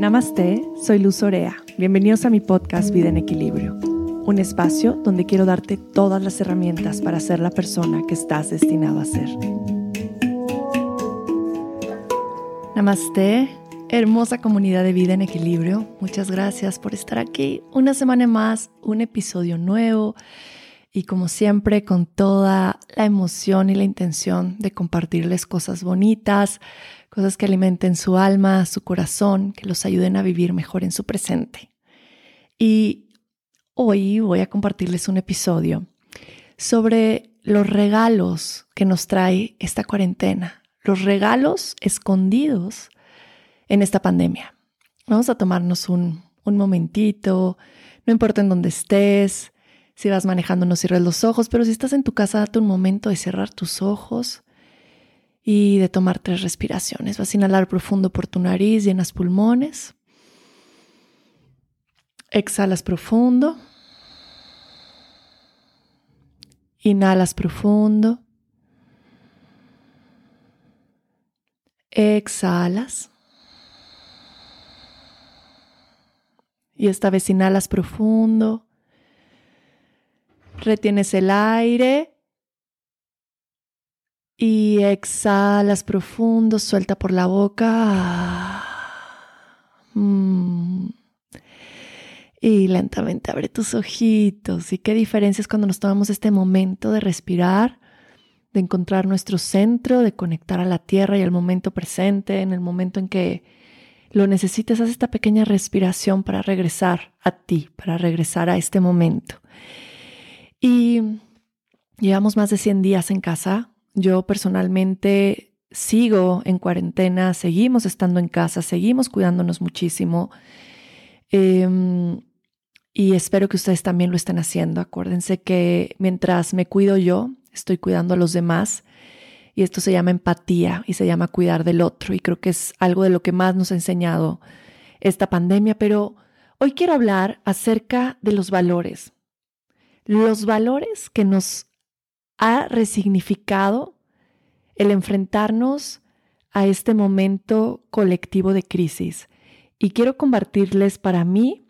Namaste, soy Luz Orea. Bienvenidos a mi podcast Vida en Equilibrio, un espacio donde quiero darte todas las herramientas para ser la persona que estás destinado a ser. Namaste, hermosa comunidad de Vida en Equilibrio. Muchas gracias por estar aquí. Una semana más, un episodio nuevo y como siempre con toda la emoción y la intención de compartirles cosas bonitas, cosas que alimenten su alma, su corazón, que los ayuden a vivir mejor en su presente. Y hoy voy a compartirles un episodio sobre los regalos que nos trae esta cuarentena, los regalos escondidos en esta pandemia. Vamos a tomarnos un, un momentito, no importa en dónde estés, si vas manejando, no cierres los ojos, pero si estás en tu casa, date un momento de cerrar tus ojos y de tomar tres respiraciones. Vas a inhalar profundo por tu nariz, llenas pulmones. Exhalas profundo. Inhalas profundo. Exhalas. Y esta vez inhalas profundo. Retienes el aire y exhalas profundo, suelta por la boca. Mm. Y lentamente abre tus ojitos. ¿Y qué diferencia es cuando nos tomamos este momento de respirar, de encontrar nuestro centro, de conectar a la tierra y al momento presente, en el momento en que lo necesites, haz esta pequeña respiración para regresar a ti, para regresar a este momento. Y llevamos más de 100 días en casa. Yo personalmente sigo en cuarentena, seguimos estando en casa, seguimos cuidándonos muchísimo. Em, y espero que ustedes también lo estén haciendo. Acuérdense que mientras me cuido yo, estoy cuidando a los demás. Y esto se llama empatía y se llama cuidar del otro. Y creo que es algo de lo que más nos ha enseñado esta pandemia. Pero hoy quiero hablar acerca de los valores los valores que nos ha resignificado el enfrentarnos a este momento colectivo de crisis. Y quiero compartirles para mí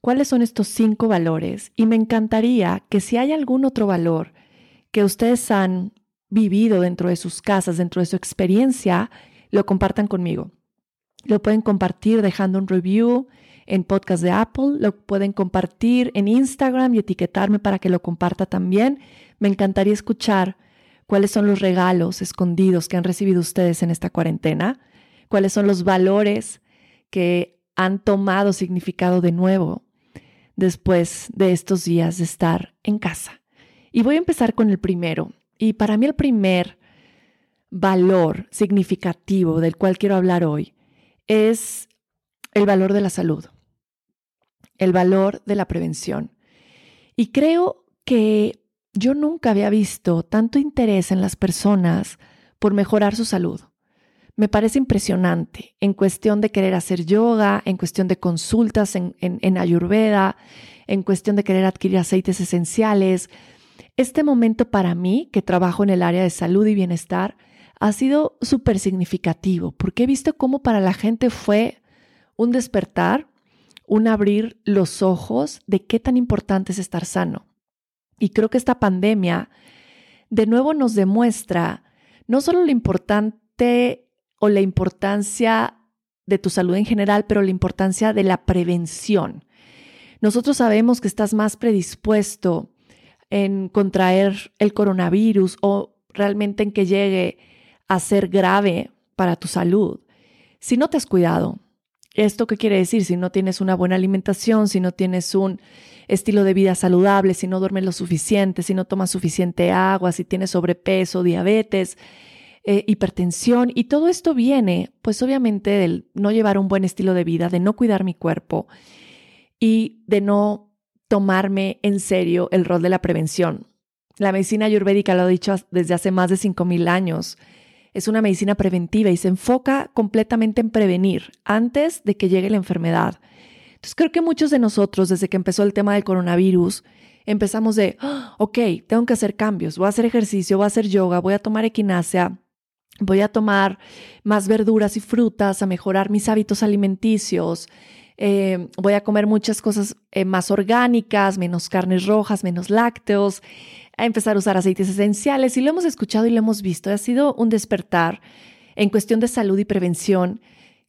cuáles son estos cinco valores. Y me encantaría que si hay algún otro valor que ustedes han vivido dentro de sus casas, dentro de su experiencia, lo compartan conmigo. Lo pueden compartir dejando un review en podcast de Apple, lo pueden compartir en Instagram y etiquetarme para que lo comparta también. Me encantaría escuchar cuáles son los regalos escondidos que han recibido ustedes en esta cuarentena, cuáles son los valores que han tomado significado de nuevo después de estos días de estar en casa. Y voy a empezar con el primero. Y para mí el primer valor significativo del cual quiero hablar hoy es el valor de la salud el valor de la prevención. Y creo que yo nunca había visto tanto interés en las personas por mejorar su salud. Me parece impresionante en cuestión de querer hacer yoga, en cuestión de consultas en, Ayurveda, en cuestión de querer adquirir aceites esenciales. Este momento para mí, que trabajo en el área de salud y bienestar, ha sido súper significativo porque he visto cómo para la gente fue un despertar un abrir los ojos de qué tan importante es estar sano. Y creo que esta pandemia de nuevo nos demuestra no solo lo importante o la importancia de tu salud en general, pero la importancia de la prevención. Nosotros sabemos que estás más predispuesto en contraer el coronavirus o realmente en que llegue a ser grave para tu salud si no te has cuidado, ¿Esto qué quiere decir? Si no tienes una buena alimentación, si no tienes un estilo de vida saludable, si no duermes lo suficiente, si no tomas suficiente agua, si tienes sobrepeso, diabetes, eh, hipertensión, y todo esto viene, pues obviamente, del no llevar un buen estilo de vida, de no cuidar mi cuerpo y de no tomarme en serio el rol de la prevención. La medicina ayurvédica lo ha dicho desde hace más de 5.000 años es una medicina preventiva y se enfoca completamente en prevenir antes de que llegue la enfermedad. Entonces creo que muchos de nosotros, desde que empezó el tema del coronavirus, empezamos de, ah, ok, tengo que hacer cambios, voy a hacer ejercicio, voy a hacer yoga, voy a tomar equinacia, voy a tomar más verduras y frutas, a mejorar mis hábitos alimenticios, eh, voy a comer muchas cosas eh, más orgánicas, menos carnes rojas, menos lácteos, a empezar a usar aceites esenciales y lo hemos escuchado y lo hemos visto. Ha sido un despertar en cuestión de salud y prevención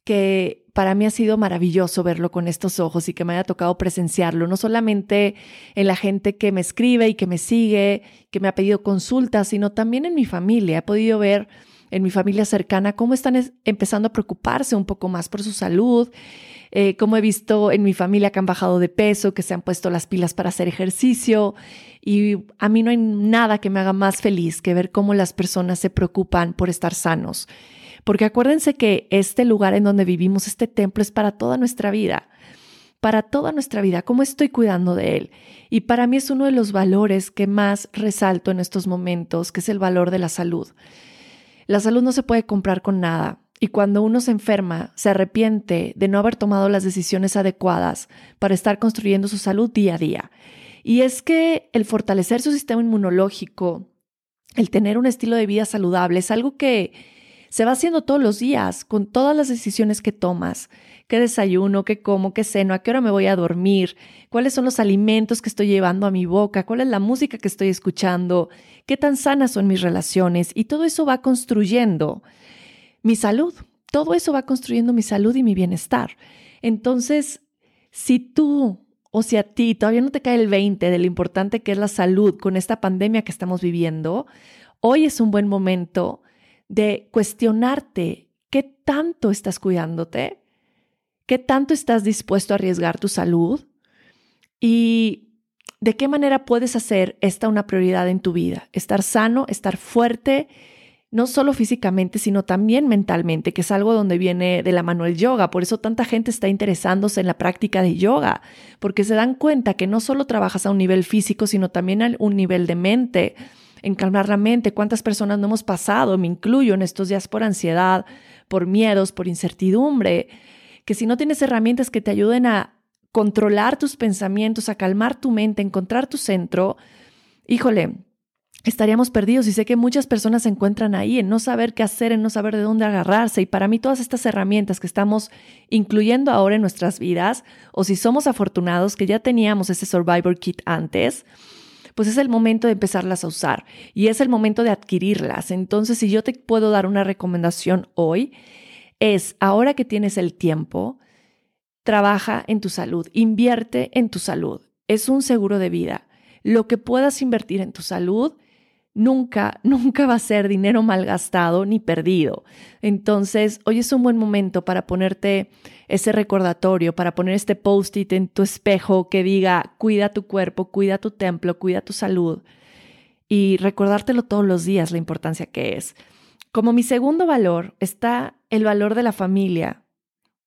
que para mí ha sido maravilloso verlo con estos ojos y que me haya tocado presenciarlo, no solamente en la gente que me escribe y que me sigue, que me ha pedido consultas, sino también en mi familia. He podido ver en mi familia cercana cómo están empezando a preocuparse un poco más por su salud, eh, cómo he visto en mi familia que han bajado de peso, que se han puesto las pilas para hacer ejercicio. Y a mí no hay nada que me haga más feliz que ver cómo las personas se preocupan por estar sanos. Porque acuérdense que este lugar en donde vivimos, este templo, es para toda nuestra vida para toda nuestra vida, cómo estoy cuidando de él. Y para mí es uno de los valores que más resalto en estos momentos, que es el valor de la salud. La salud no se puede comprar con nada. Y cuando uno se enferma, se arrepiente de no haber tomado las decisiones adecuadas para estar construyendo su salud día a día. Y es que el fortalecer su sistema inmunológico, el tener un estilo de vida saludable, es algo que se va haciendo todos los días con todas las decisiones que tomas. ¿Qué desayuno? ¿Qué como? ¿Qué ceno? ¿A qué hora me voy a dormir? ¿Cuáles son los alimentos que estoy llevando a mi boca? ¿Cuál es la música que estoy escuchando? ¿Qué tan sanas son mis relaciones? Y todo eso va construyendo mi salud. Todo eso va construyendo mi salud y mi bienestar. Entonces, si tú o si a ti todavía no te cae el 20 de lo importante que es la salud con esta pandemia que estamos viviendo, hoy es un buen momento de cuestionarte qué tanto estás cuidándote, qué tanto estás dispuesto a arriesgar tu salud y de qué manera puedes hacer esta una prioridad en tu vida. Estar sano, estar fuerte, no solo físicamente, sino también mentalmente, que es algo donde viene de la mano el yoga. Por eso tanta gente está interesándose en la práctica de yoga, porque se dan cuenta que no solo trabajas a un nivel físico, sino también a un nivel de mente en calmar la mente. ¿Cuántas personas no hemos pasado? Me incluyo en estos días por ansiedad, por miedos, por incertidumbre. Que si no tienes herramientas que te ayuden a controlar tus pensamientos, a calmar tu mente, a encontrar tu centro, híjole, estaríamos perdidos. Y sé que muchas personas se encuentran ahí en no saber qué hacer, en no saber de dónde agarrarse. Y para mí todas estas herramientas que estamos incluyendo ahora en nuestras vidas o si somos afortunados que ya teníamos ese Survivor Kit antes, pues es el momento de empezarlas a usar. Y es el momento de adquirirlas. Entonces, si yo te puedo dar una recomendación hoy, es ahora que tienes el tiempo, trabaja en tu salud, invierte en tu salud. Es un seguro de vida. Lo que puedas invertir en tu salud nunca, nunca va a ser dinero malgastado ni perdido. Entonces, hoy es un buen momento para ponerte ese recordatorio, para poner este post-it en tu espejo que diga, cuida tu cuerpo, cuida tu templo, cuida tu salud y recordártelo todos los días la importancia que es. Como mi segundo valor está el valor de la familia,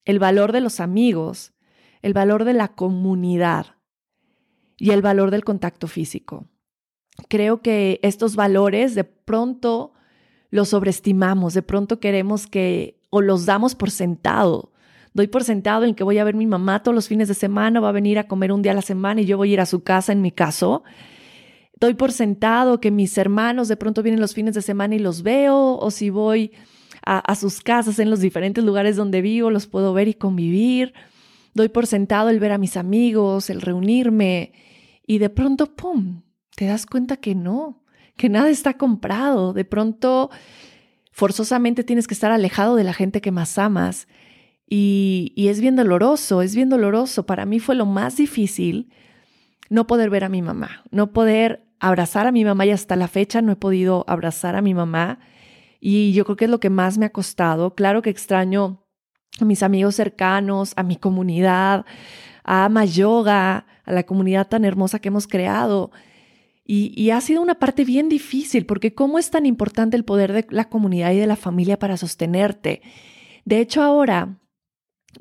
el valor de los amigos, el valor de la comunidad y el valor del contacto físico creo que estos valores de pronto los sobreestimamos, de pronto queremos que o los damos por sentado. Doy por sentado en que voy a ver a mi mamá todos los fines de semana, va a venir a comer un día a la semana y yo voy a ir a su casa en mi caso. Doy por sentado que mis hermanos de pronto vienen los fines de semana y los veo, o si voy a, sus casas en los diferentes lugares donde vivo, los puedo ver y convivir. Doy por sentado el ver a mis amigos, el reunirme y de pronto, ¡pum!, te das cuenta que no, que nada está comprado. De pronto, forzosamente tienes que estar alejado de la gente que más amas. Y, es bien doloroso, es bien doloroso. Para mí fue lo más difícil no poder ver a mi mamá, no poder abrazar a mi mamá y hasta la fecha no he podido abrazar a mi mamá. Y yo creo que es lo que más me ha costado. Claro que extraño a mis amigos cercanos, a mi comunidad, a Ama Yoga, a la comunidad tan hermosa que hemos creado. Y, ha sido una parte bien difícil porque cómo es tan importante el poder de la comunidad y de la familia para sostenerte. De hecho, ahora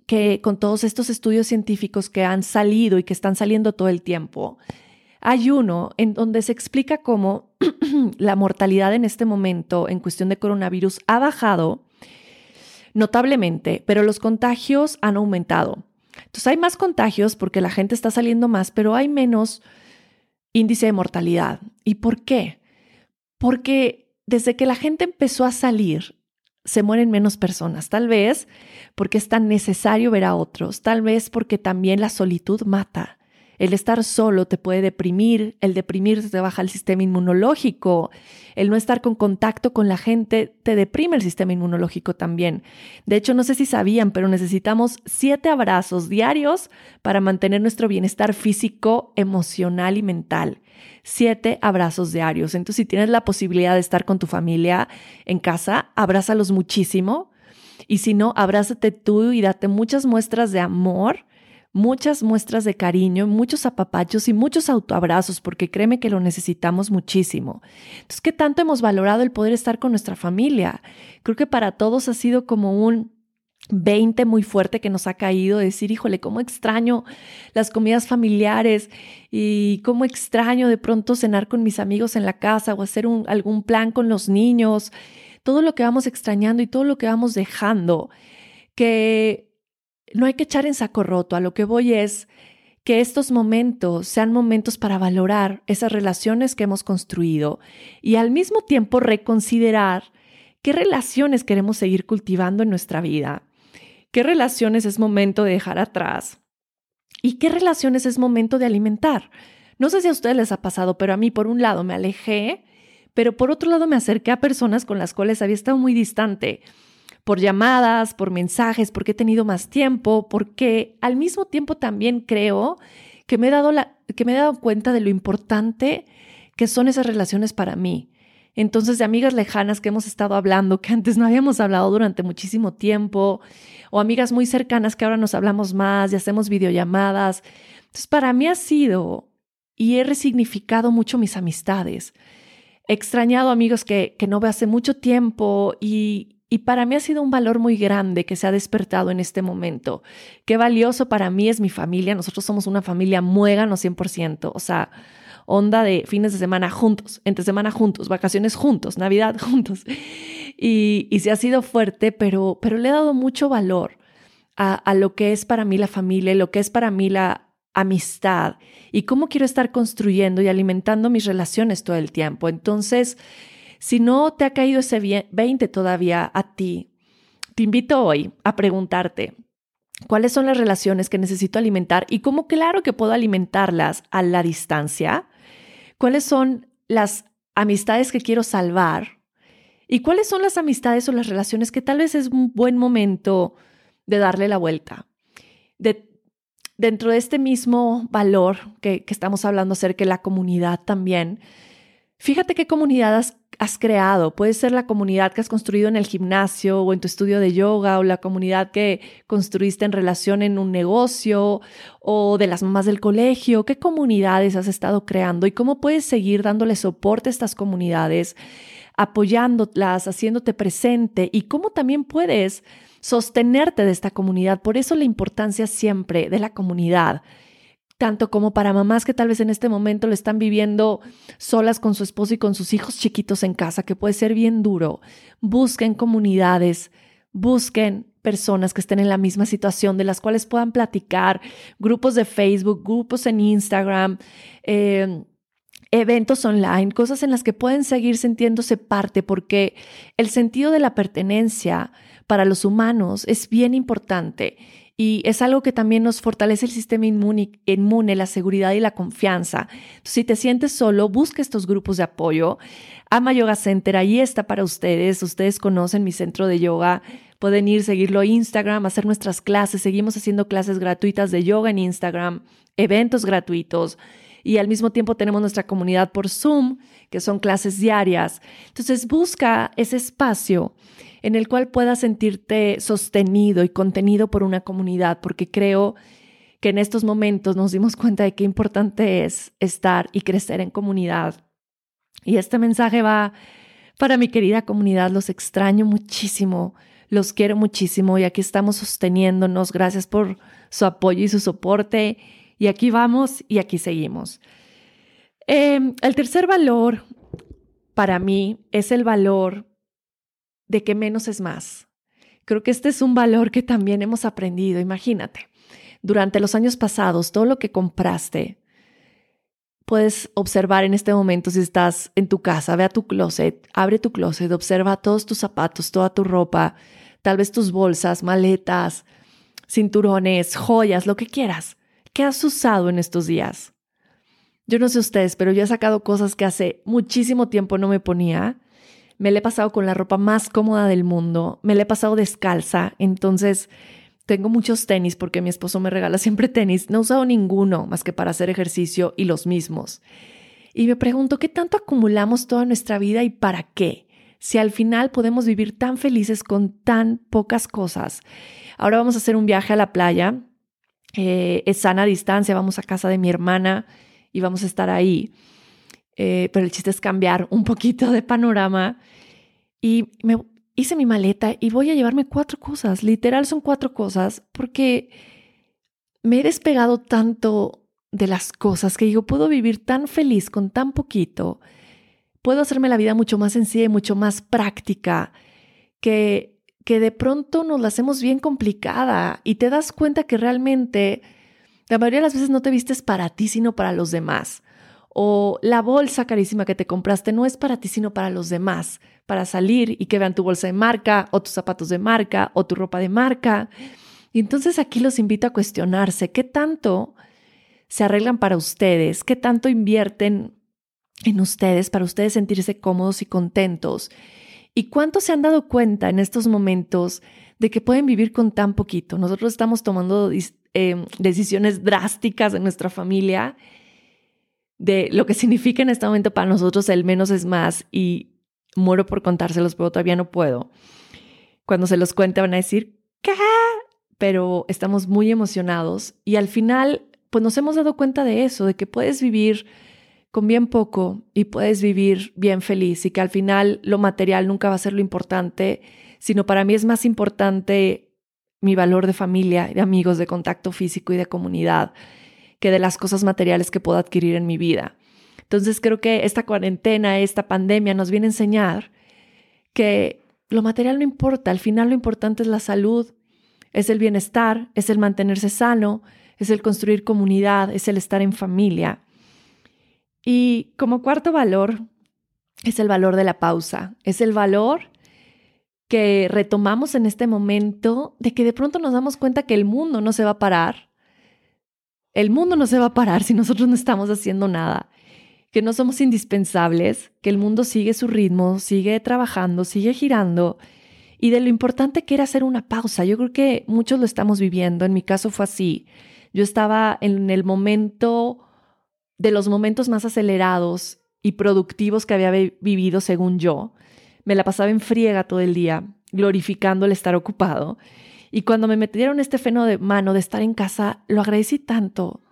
que con todos estos estudios científicos que han salido y que están saliendo todo el tiempo, hay uno en donde se explica cómo la mortalidad en este momento en cuestión de coronavirus ha bajado notablemente, pero los contagios han aumentado. Entonces hay más contagios porque la gente está saliendo más, pero hay menos índice de mortalidad. ¿Y por qué? Porque desde que la gente empezó a salir, se mueren menos personas, tal vez porque es tan necesario ver a otros, tal vez porque también la solitud mata. El estar solo te puede deprimir, el deprimir te baja el sistema inmunológico, el no estar con contacto con la gente te deprime el sistema inmunológico también. De hecho, no sé si sabían, pero necesitamos siete abrazos diarios para mantener nuestro bienestar físico, emocional y mental. Siete abrazos diarios. Entonces, si tienes la posibilidad de estar con tu familia en casa, abrázalos muchísimo. Y si no, abrázate tú y date muchas muestras de amor muchas muestras de cariño, muchos apapachos y muchos autoabrazos, porque créeme que lo necesitamos muchísimo. Entonces, ¿qué tanto hemos valorado el poder estar con nuestra familia? Creo que para todos ha sido como un 20 muy fuerte que nos ha caído, decir, híjole, cómo extraño las comidas familiares y cómo extraño de pronto cenar con mis amigos en la casa o hacer algún plan con los niños, todo lo que vamos extrañando y todo lo que vamos dejando, que no hay que echar en saco roto. A lo que voy es que estos momentos sean momentos para valorar esas relaciones que hemos construido y al mismo tiempo reconsiderar qué relaciones queremos seguir cultivando en nuestra vida, qué relaciones es momento de dejar atrás y qué relaciones es momento de alimentar. No sé si a ustedes les ha pasado, pero a mí por un lado me alejé, pero por otro lado me acerqué a personas con las cuales había estado muy distante por llamadas, por mensajes, porque he tenido más tiempo, porque al mismo tiempo también creo que me he dado, la, que me he dado cuenta de lo importante que son esas relaciones para mí. Entonces, de amigas lejanas que hemos estado hablando, que antes no habíamos hablado durante muchísimo tiempo, o amigas muy cercanas que ahora nos hablamos más y hacemos videollamadas. Entonces, para mí ha sido y he resignificado mucho mis amistades. He extrañado amigos que, que no veo hace mucho tiempo y, y para mí ha sido un valor muy grande que se ha despertado en este momento. Qué valioso para mí es mi familia. Nosotros somos una familia muégano 100%. O sea, onda de fines de semana juntos, entre semana juntos, vacaciones juntos, Navidad juntos. Y, y se ha sido fuerte, pero, pero le he dado mucho valor a, a lo que es para mí la familia, lo que es para mí la amistad y cómo quiero estar construyendo y alimentando mis relaciones todo el tiempo. Entonces, si no te ha caído ese 20 todavía a ti, te invito hoy a preguntarte, ¿cuáles son las relaciones que necesito alimentar y cómo claro que puedo alimentarlas a la distancia? ¿Cuáles son las amistades que quiero salvar? ¿Y cuáles son las amistades o las relaciones que tal vez es un buen momento de darle la vuelta? dentro de este mismo valor que, que estamos hablando acerca de la comunidad también, fíjate qué comunidad has creado. Puede ser la comunidad que has construido en el gimnasio o en tu estudio de yoga o la comunidad que construiste en relación en un negocio o de las mamás del colegio. ¿Qué comunidades has estado creando y cómo puedes seguir dándole soporte a estas comunidades, apoyándolas, haciéndote presente y cómo también puedes sostenerte de esta comunidad? Por eso la importancia siempre de la comunidad tanto como para mamás que tal vez en este momento lo están viviendo solas con su esposo y con sus hijos chiquitos en casa, que puede ser bien duro. Busquen comunidades, busquen personas que estén en la misma situación, de las cuales puedan platicar, grupos de Facebook, grupos en Instagram. Eh, eventos online, cosas en las que pueden seguir sintiéndose parte, porque el sentido de la pertenencia para los humanos es bien importante y es algo que también nos fortalece el sistema inmune, inmune, la seguridad y la confianza. si te sientes solo, busca estos grupos de apoyo. Ama Yoga Center, ahí está para ustedes. Ustedes conocen mi centro de yoga. Pueden ir, seguirlo a Instagram, hacer nuestras clases. Seguimos haciendo clases gratuitas de yoga en Instagram, eventos gratuitos. Y al mismo tiempo tenemos nuestra comunidad por Zoom, que son clases diarias. Entonces busca ese espacio en el cual puedas sentirte sostenido y contenido por una comunidad, porque creo que en estos momentos nos dimos cuenta de qué importante es estar y crecer en comunidad. Y este mensaje va para mi querida comunidad, los extraño muchísimo, los quiero muchísimo y aquí estamos sosteniéndonos. Gracias por su apoyo y su soporte. Y aquí vamos y aquí seguimos. Em, el tercer valor para mí es el valor de que menos es más. Creo que este es un valor que también hemos aprendido. Imagínate, durante los años pasados, todo lo que compraste, puedes observar en este momento si estás en tu casa, ve a tu closet, abre tu closet, observa todos tus zapatos, toda tu ropa, tal vez tus bolsas, maletas, cinturones, joyas, lo que quieras. ¿Qué has usado en estos días? Yo no sé ustedes, pero yo he sacado cosas que hace muchísimo tiempo no me ponía. Me le he pasado con la ropa más cómoda del mundo, me le he pasado descalza, entonces tengo muchos tenis porque mi esposo me regala siempre tenis. No he usado ninguno más que para hacer ejercicio y los mismos. Y me pregunto, ¿qué tanto acumulamos toda nuestra vida y para qué? Si al final podemos vivir tan felices con tan pocas cosas. Ahora vamos a hacer un viaje a la playa. Eh, es sana distancia, vamos a casa de mi hermana y vamos a estar ahí. Eh, pero el chiste es cambiar un poquito de panorama. Y me, hice mi maleta y voy a llevarme cuatro cosas, literal son cuatro cosas, porque me he despegado tanto de las cosas que digo, puedo vivir tan feliz con tan poquito, puedo hacerme la vida mucho más sencilla y mucho más práctica, que, que de pronto nos la hacemos bien complicada y te das cuenta que realmente la mayoría de las veces no te vistes para ti, sino para los demás. O la bolsa carísima que te compraste no es para ti, sino para los demás para salir y que vean tu bolsa de marca o tus zapatos de marca o tu ropa de marca. Y entonces aquí los invito a cuestionarse qué tanto se arreglan para ustedes, qué tanto invierten en ustedes para ustedes sentirse cómodos y contentos. ¿Y cuánto se han dado cuenta en estos momentos de que pueden vivir con tan poquito? Nosotros estamos tomando eh, decisiones drásticas en nuestra familia de lo que significa en este momento para nosotros el menos es más y muero por contárselos, pero todavía no puedo. Cuando se los cuente van a decir, ¿qué? Pero estamos muy emocionados y al final, pues nos hemos dado cuenta de eso, de que puedes vivir con bien poco y puedes vivir bien feliz y que al final lo material nunca va a ser lo importante, sino para mí es más importante mi valor de familia, de amigos, de contacto físico y de comunidad que de las cosas materiales que puedo adquirir en mi vida. Entonces creo que esta cuarentena, esta pandemia nos viene a enseñar que lo material no importa, al final lo importante es la salud, es el bienestar, es el mantenerse sano, es el construir comunidad, es el estar en familia. Y como cuarto valor, es el valor de la pausa, es el valor que retomamos en este momento de que de pronto nos damos cuenta que el mundo no se va a parar. El mundo no se va a parar si nosotros no estamos haciendo nada que no somos indispensables, que el mundo sigue su ritmo, sigue trabajando, sigue girando y de lo importante que era hacer una pausa. Yo creo que muchos lo estamos viviendo, en mi caso fue así. Yo estaba en el momento de los momentos más acelerados y productivos que había vivido según yo. Me la pasaba en friega todo el día, glorificando el estar ocupado. Y cuando me metieron este feno de mano de estar en casa, lo agradecí tanto.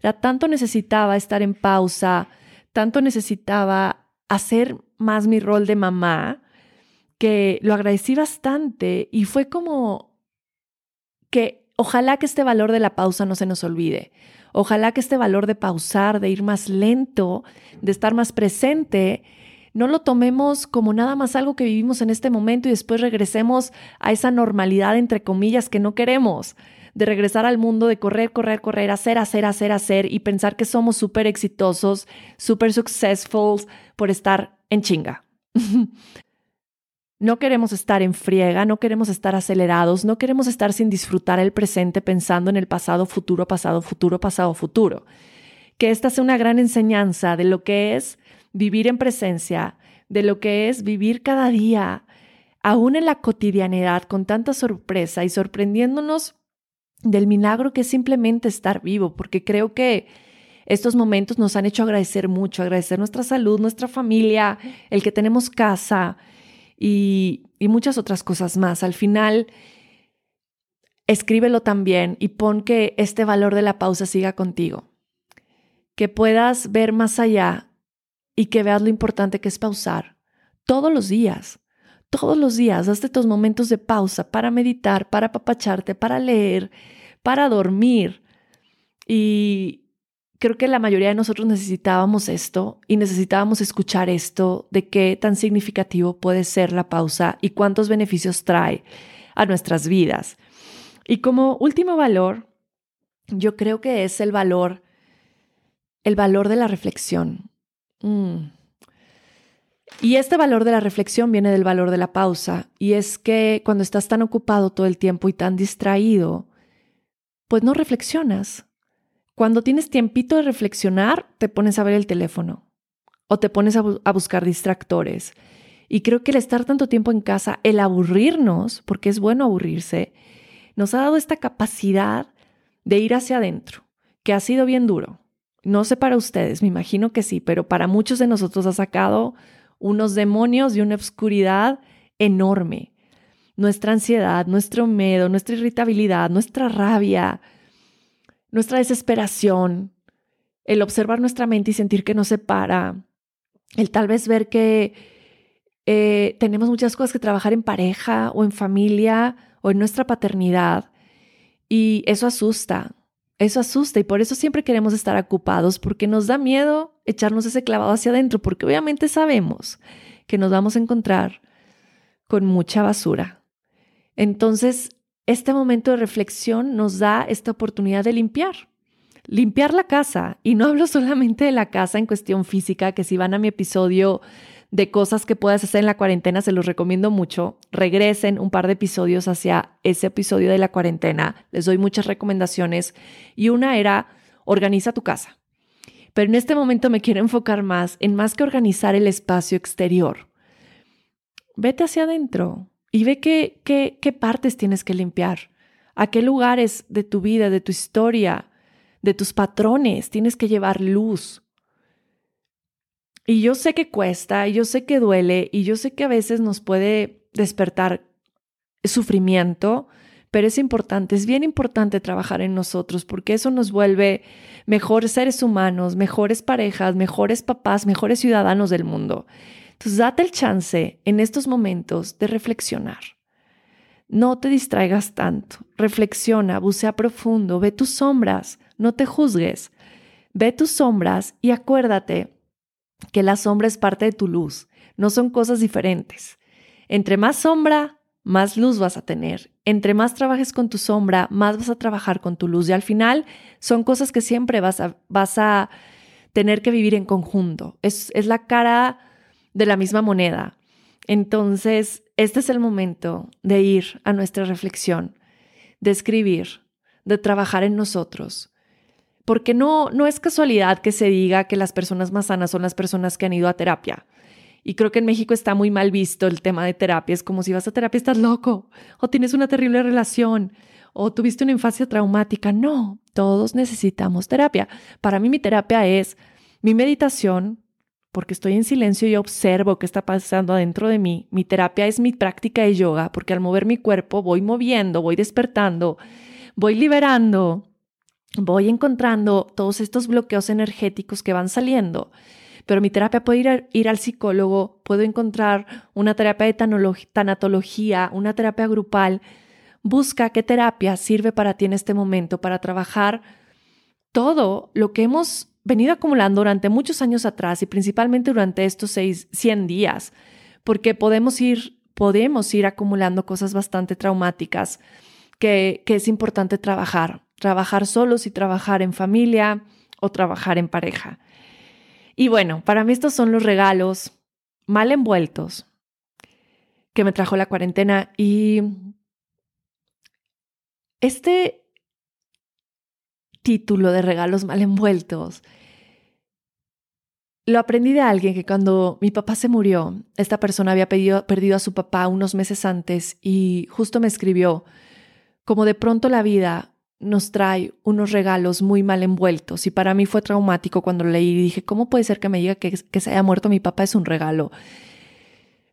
Era tanto necesitaba estar en pausa, tanto necesitaba hacer más mi rol de mamá que lo agradecí bastante y fue como que ojalá que este valor de la pausa no se nos olvide. Ojalá que este valor de pausar, de ir más lento, de estar más presente, no lo tomemos como nada más algo que vivimos en este momento y después regresemos a esa normalidad, entre comillas, que no queremos de regresar al mundo de correr, correr, correr, hacer, hacer, hacer, hacer y pensar que somos súper exitosos, súper successful por estar en chinga. No queremos estar en friega, no queremos estar acelerados, no queremos estar sin disfrutar el presente pensando en el pasado, futuro, pasado, futuro, pasado, futuro. Que esta sea una gran enseñanza de lo que es vivir en presencia, de lo que es vivir cada día, aún en la cotidianidad, con tanta sorpresa y sorprendiéndonos del milagro que es simplemente estar vivo, porque creo que estos momentos nos han hecho agradecer mucho, agradecer nuestra salud, nuestra familia, el que tenemos casa y, muchas otras cosas más. Al final, escríbelo también y pon que este valor de la pausa siga contigo, que puedas ver más allá y que veas lo importante que es pausar todos los días todos los días, hazte tus momentos de pausa para meditar, para apapacharte, para leer, para dormir. Y creo que la mayoría de nosotros necesitábamos esto y necesitábamos escuchar esto de qué tan significativo puede ser la pausa y cuántos beneficios trae a nuestras vidas. Y como último valor, yo creo que es el valor el valor de la reflexión. Mm. Y este valor de la reflexión viene del valor de la pausa. Y es que cuando estás tan ocupado todo el tiempo y tan distraído, pues no reflexionas. Cuando tienes tiempito de reflexionar, te pones a ver el teléfono o te pones a, buscar distractores. Y creo que el estar tanto tiempo en casa, el aburrirnos, porque es bueno aburrirse, nos ha dado esta capacidad de ir hacia adentro, que ha sido bien duro. No sé para ustedes, me imagino que sí, pero para muchos de nosotros ha sacado unos demonios y una oscuridad enorme. Nuestra ansiedad, nuestro miedo, nuestra irritabilidad, nuestra rabia, nuestra desesperación, el observar nuestra mente y sentir que no se para, el tal vez ver que eh, tenemos muchas cosas que trabajar en pareja o en familia o en nuestra paternidad y eso asusta, eso asusta y por eso siempre queremos estar ocupados porque nos da miedo echarnos ese clavado hacia adentro porque obviamente sabemos que nos vamos a encontrar con mucha basura. Entonces, este momento de reflexión nos da esta oportunidad de limpiar. Limpiar la casa. Y no hablo solamente de la casa en cuestión física, que si van a mi episodio de cosas que puedas hacer en la cuarentena, se los recomiendo mucho. Regresen un par de episodios hacia ese episodio de la cuarentena. Les doy muchas recomendaciones. Y una era, organiza tu casa. Pero en este momento me quiero enfocar más en más que organizar el espacio exterior. Vete hacia adentro y ve qué, qué, qué partes tienes que limpiar, a qué lugares de tu vida, de tu historia, de tus patrones tienes que llevar luz. Y yo sé que cuesta, yo sé que duele, y yo sé que a veces nos puede despertar sufrimiento, pero es importante, es bien importante trabajar en nosotros porque eso nos vuelve mejores seres humanos, mejores parejas, mejores papás, mejores ciudadanos del mundo. Entonces, date el chance en estos momentos de reflexionar. No te distraigas tanto. Reflexiona, bucea profundo, ve tus sombras, no te juzgues. Ve tus sombras y acuérdate que la sombra es parte de tu luz, no son cosas diferentes. Entre más sombra, más luz vas a tener. Entre más trabajes con tu sombra, más vas a trabajar con tu luz. Y al final son cosas que siempre vas a, vas a tener que vivir en conjunto. Es, es la cara de la misma moneda. Entonces, este es el momento de ir a nuestra reflexión, de escribir, de trabajar en nosotros. Porque no, no es casualidad que se diga que las personas más sanas son las personas que han ido a terapia. Y creo que en México está muy mal visto el tema de terapia. Es como si vas a terapia estás loco, o tienes una terrible relación, o tuviste una infancia traumática. No, todos necesitamos terapia. Para mí mi terapia es mi meditación, porque estoy en silencio y observo qué está pasando adentro de mí. Mi terapia es mi práctica de yoga, porque al mover mi cuerpo voy moviendo, voy despertando, voy liberando, voy encontrando todos estos bloqueos energéticos que van saliendo. Pero mi terapia puede ir, al psicólogo, puedo encontrar una terapia de tanatología, una terapia grupal. Busca qué terapia sirve para ti en este momento para trabajar todo lo que hemos venido acumulando durante muchos años atrás y principalmente durante estos seis, 100 días, porque podemos ir, podemos ir acumulando cosas bastante traumáticas que, que es importante trabajar, trabajar solos y trabajar en familia o trabajar en pareja. Y bueno, para mí estos son los regalos mal envueltos que me trajo la cuarentena y este título de regalos mal envueltos lo aprendí de alguien que cuando mi papá se murió, esta persona había perdido a su papá unos meses antes y justo me escribió, como de pronto la vida nos trae unos regalos muy mal envueltos y para mí fue traumático cuando lo leí y dije, ¿cómo puede ser que me diga que, que se haya muerto mi papá es un regalo?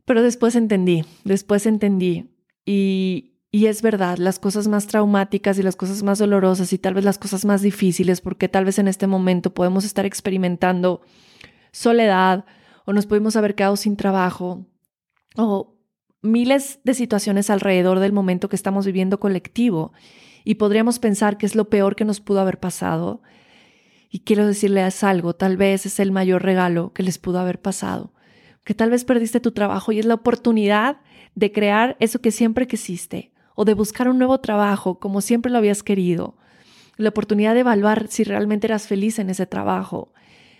Pero después entendí, después entendí y, y es verdad, las cosas más traumáticas y las cosas más dolorosas y tal vez las cosas más difíciles, porque tal vez en este momento podemos estar experimentando soledad o nos pudimos haber quedado sin trabajo o miles de situaciones alrededor del momento que estamos viviendo colectivo y podríamos pensar que es lo peor que nos pudo haber pasado. Y quiero decirles algo, tal vez es el mayor regalo que les pudo haber pasado, que tal vez perdiste tu trabajo y es la oportunidad de crear eso que siempre quisiste o de buscar un nuevo trabajo como siempre lo habías querido, la oportunidad de evaluar si realmente eras feliz en ese trabajo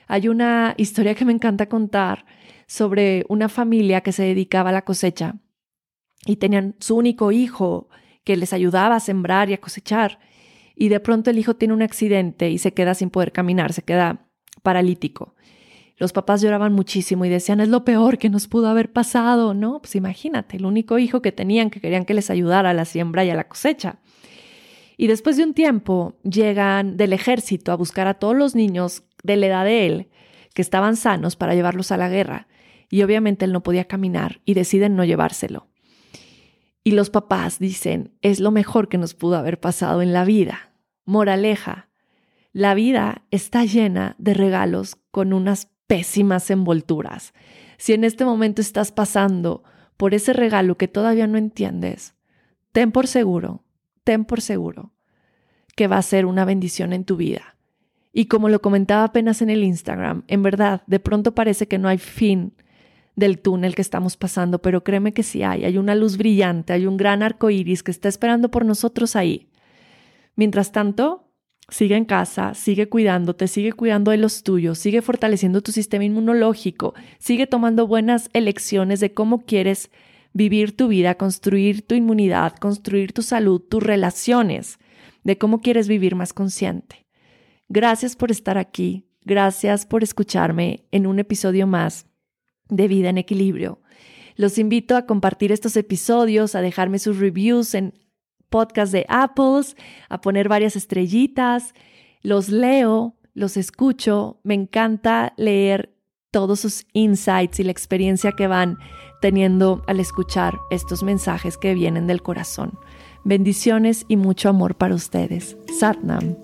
Hay una historia que me encanta contar sobre una familia que se dedicaba a la cosecha y tenían su único hijo que les ayudaba a sembrar y a cosechar. Y de pronto el hijo tiene un accidente y se queda sin poder caminar, se queda paralítico. Los papás lloraban muchísimo y decían, es lo peor que nos pudo haber pasado, ¿no? Pues imagínate, el único hijo que tenían que querían que les ayudara a la siembra y a la cosecha. Y después de un tiempo llegan del ejército a buscar a todos los niños de la edad de él que estaban sanos para llevarlos a la guerra. Y obviamente él no podía caminar y deciden no llevárselo. Y los papás dicen, es lo mejor que nos pudo haber pasado en la vida. Moraleja, la vida está llena de regalos con unas pésimas envolturas. Si en este momento estás pasando por ese regalo que todavía no entiendes, ten por seguro, ten por seguro que va a ser una bendición en tu vida. Y como lo comentaba apenas en el Instagram, en verdad, de pronto parece que no hay fin del túnel que estamos pasando, pero créeme que sí hay, hay una luz brillante, hay un gran arco iris que está esperando por nosotros ahí. Mientras tanto, sigue en casa, sigue cuidándote, sigue cuidando de los tuyos, sigue fortaleciendo tu sistema inmunológico, sigue tomando buenas elecciones de cómo quieres vivir tu vida, construir tu inmunidad, construir tu salud, tus relaciones, de cómo quieres vivir más consciente. Gracias por estar aquí, gracias por escucharme en un episodio más de vida en equilibrio. Los invito a compartir estos episodios, a dejarme sus reviews en podcast de Apples, a poner varias estrellitas. Los leo, los escucho. Me encanta leer todos sus insights y la experiencia que van teniendo al escuchar estos mensajes que vienen del corazón. Bendiciones y mucho amor para ustedes. Satnam.